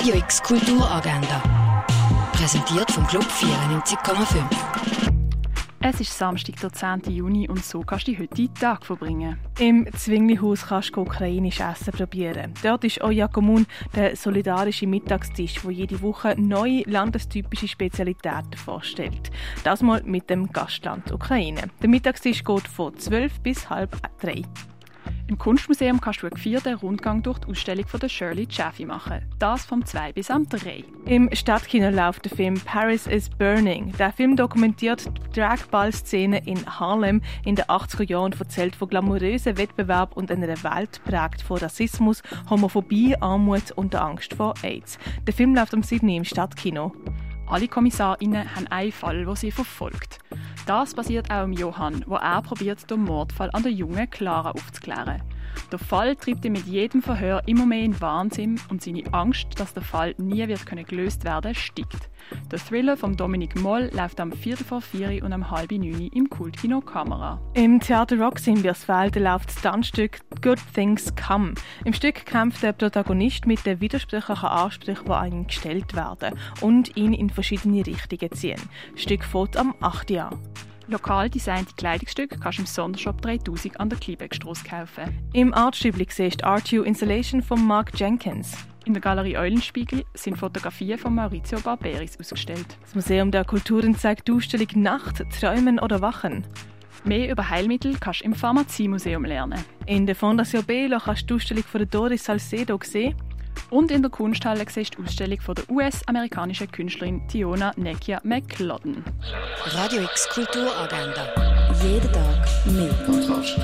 Radio X Kulturagenda. Präsentiert vom Club 94,5. Es ist Samstag, der 10. Juni und so kannst du heute Tag verbringen. Im Zwinglihaus kannst du ukrainisch Essen probieren. Dort ist Oyakomun der solidarische Mittagstisch, wo jede Woche neue landestypische Spezialitäten vorstellt. Das mal mit dem Gastland Ukraine. Der Mittagstisch geht von 12 bis halb drei. Im Kunstmuseum kannst du einen vierten Rundgang durch die Ausstellung von der Shirley Chaffee machen. Das vom 2 bis am 3. Im Stadtkino läuft der Film Paris is Burning. Der Film dokumentiert die Dragball-Szene in Harlem in den 80er Jahren und erzählt von glamourösen Wettbewerb und einer Welt prägt von Rassismus, Homophobie, Armut und der Angst vor AIDS. Der Film läuft am Sydney im Stadtkino. Alle Kommissarinnen haben einen Fall, wo sie verfolgt. Das passiert auch im Johann, wo er probiert, den Mordfall an der jungen Clara aufzuklären. Der Fall treibt ihn mit jedem Verhör immer mehr in Wahnsinn und seine Angst, dass der Fall nie wird können gelöst werden, steigt. Der Thriller von Dominik Moll läuft am 4. vor 4 und am halb 9 im Kultkino Kamera. Im Theater Roxy in Birsfeld läuft das Tanzstück Good Things Come. Im Stück kämpft der Protagonist mit den widersprüchlichen Ansprüchen, die an ihn gestellt werden und ihn in verschiedene Richtungen ziehen. Das Stück fährt am 8. Jahr. Lokal designte Kleidungsstücke kannst du im Sondershop 3000 an der Kliebeckstrasse kaufen. Im Artstübli siehst du Art Installation von Mark Jenkins. In der Galerie Eulenspiegel sind Fotografien von Maurizio Barberis ausgestellt. Das Museum der Kulturen zeigt die Ausstellung Nacht, Träumen oder Wachen. Mehr über Heilmittel kannst du im Pharmaziemuseum lernen. In der Fondation Belo kannst du die Ausstellung von Doris Salcedo sehen. Und in der Kunsthalle siehst du die Ausstellung von der US-amerikanischen Künstlerin Tiona Nekia McLauden. Radio X Kulturagenda. Jeden Tag mehr. Kontrast.